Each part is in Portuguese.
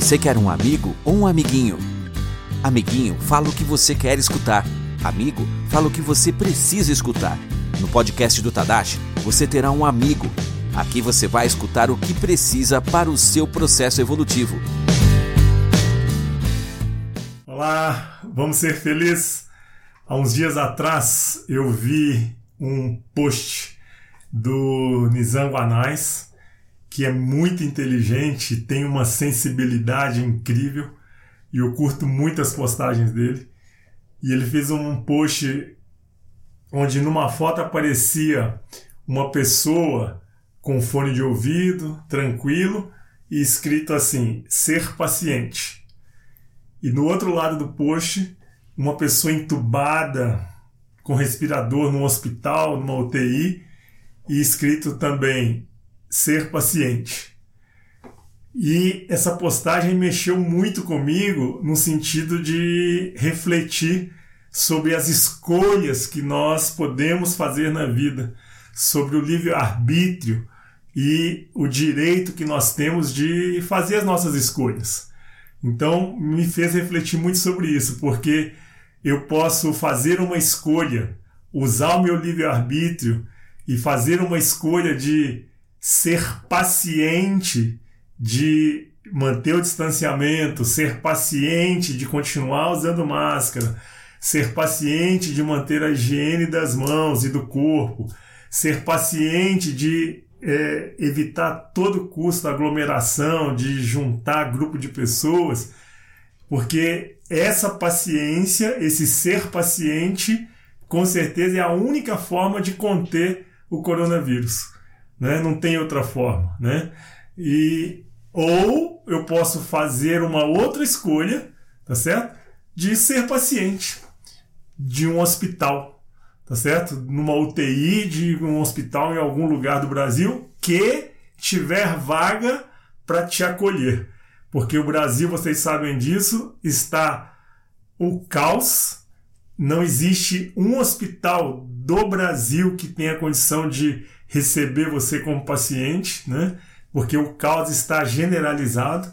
Você quer um amigo ou um amiguinho? Amiguinho, fala o que você quer escutar. Amigo, fala o que você precisa escutar. No podcast do Tadashi, você terá um amigo. Aqui você vai escutar o que precisa para o seu processo evolutivo. Olá, vamos ser felizes? Há uns dias atrás eu vi um post do Nizam Anais que é muito inteligente, tem uma sensibilidade incrível e eu curto muitas postagens dele. E ele fez um post onde numa foto aparecia uma pessoa com fone de ouvido, tranquilo, e escrito assim: ser paciente. E no outro lado do post, uma pessoa entubada com respirador no hospital, numa UTI, e escrito também ser paciente. E essa postagem mexeu muito comigo no sentido de refletir sobre as escolhas que nós podemos fazer na vida, sobre o livre-arbítrio e o direito que nós temos de fazer as nossas escolhas. Então, me fez refletir muito sobre isso, porque eu posso fazer uma escolha, usar o meu livre-arbítrio e fazer uma escolha de ser paciente de manter o distanciamento, ser paciente de continuar usando máscara, ser paciente de manter a higiene das mãos e do corpo, ser paciente de é, evitar a todo custo a aglomeração, de juntar grupo de pessoas, porque essa paciência, esse ser paciente, com certeza é a única forma de conter o coronavírus né? Não tem outra forma, né? E ou eu posso fazer uma outra escolha, tá certo? De ser paciente de um hospital, tá certo? Numa UTI de um hospital em algum lugar do Brasil que tiver vaga para te acolher. Porque o Brasil, vocês sabem disso, está o caos. Não existe um hospital do Brasil que tenha condição de receber você como paciente, né? Porque o caos está generalizado.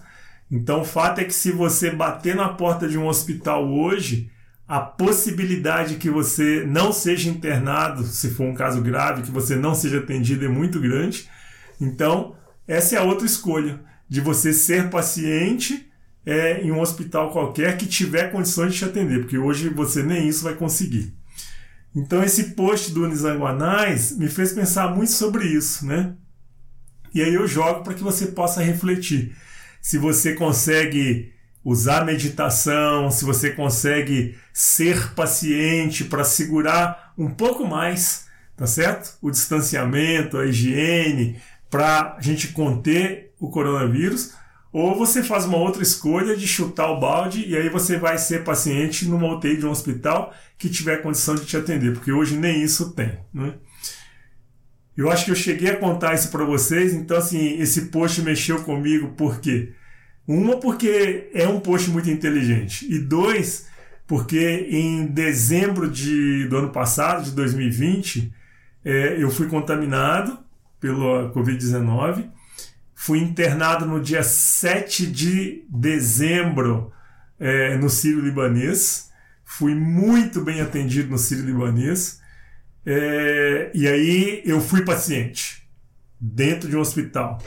Então, o fato é que se você bater na porta de um hospital hoje, a possibilidade que você não seja internado, se for um caso grave, que você não seja atendido é muito grande. Então, essa é a outra escolha, de você ser paciente é, em um hospital qualquer que tiver condições de te atender, porque hoje você nem isso vai conseguir. Então esse post do Nizanguanais me fez pensar muito sobre isso, né? E aí eu jogo para que você possa refletir. Se você consegue usar meditação, se você consegue ser paciente para segurar um pouco mais, tá certo? O distanciamento, a higiene, para a gente conter o coronavírus, ou você faz uma outra escolha de chutar o balde e aí você vai ser paciente numa UTI de um hospital que tiver condição de te atender, porque hoje nem isso tem. Né? Eu acho que eu cheguei a contar isso para vocês, então assim, esse post mexeu comigo por quê? Uma, porque é um post muito inteligente. E dois, porque em dezembro de, do ano passado, de 2020, é, eu fui contaminado pela Covid-19 Fui internado no dia 7 de dezembro é, no Sírio Libanês. Fui muito bem atendido no Sírio Libanês. É, e aí eu fui paciente dentro de um hospital.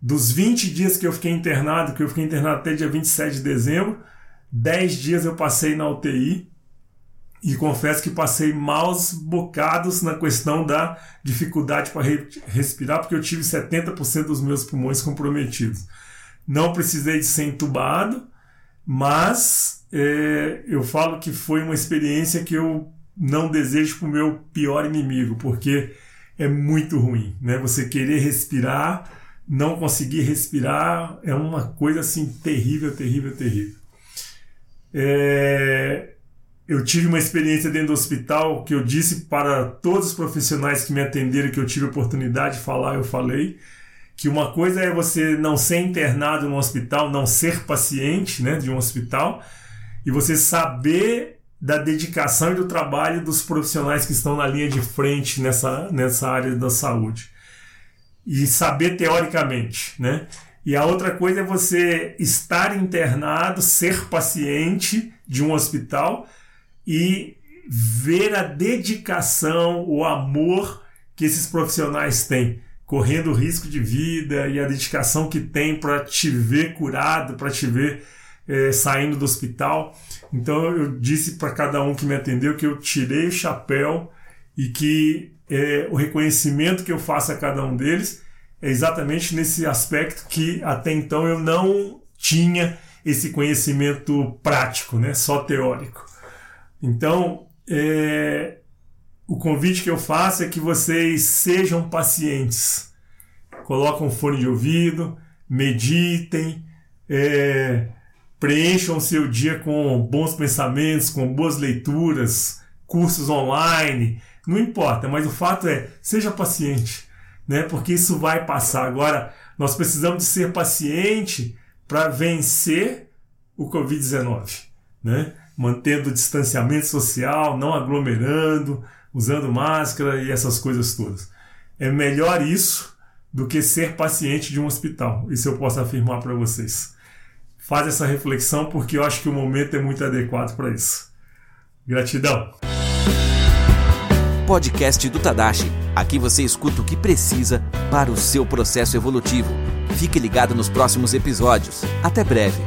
Dos 20 dias que eu fiquei internado, que eu fiquei internado até dia 27 de dezembro, 10 dias eu passei na UTI e confesso que passei maus bocados na questão da dificuldade para re respirar, porque eu tive 70% dos meus pulmões comprometidos. Não precisei de ser entubado, mas é, eu falo que foi uma experiência que eu não desejo para o meu pior inimigo, porque é muito ruim, né? Você querer respirar, não conseguir respirar, é uma coisa assim terrível, terrível, terrível. É, eu tive uma experiência dentro do hospital que eu disse para todos os profissionais que me atenderam que eu tive oportunidade de falar, eu falei que uma coisa é você não ser internado no hospital, não ser paciente, né, de um hospital, e você saber da dedicação e do trabalho dos profissionais que estão na linha de frente nessa, nessa área da saúde. E saber teoricamente, né? E a outra coisa é você estar internado, ser paciente de um hospital e ver a dedicação, o amor que esses profissionais têm, correndo risco de vida e a dedicação que tem para te ver curado, para te ver é, saindo do hospital. Então eu disse para cada um que me atendeu que eu tirei o chapéu e que é, o reconhecimento que eu faço a cada um deles é exatamente nesse aspecto que até então eu não tinha esse conhecimento prático, né, só teórico. Então, é, o convite que eu faço é que vocês sejam pacientes. Coloquem um fone de ouvido, meditem, é, preencham o seu dia com bons pensamentos, com boas leituras, cursos online, não importa, mas o fato é, seja paciente, né? Porque isso vai passar. Agora, nós precisamos de ser paciente para vencer o COVID-19, né? Mantendo o distanciamento social, não aglomerando, usando máscara e essas coisas todas. É melhor isso do que ser paciente de um hospital. Isso eu posso afirmar para vocês. Faz essa reflexão porque eu acho que o momento é muito adequado para isso. Gratidão. Podcast do Tadashi. Aqui você escuta o que precisa para o seu processo evolutivo. Fique ligado nos próximos episódios. Até breve.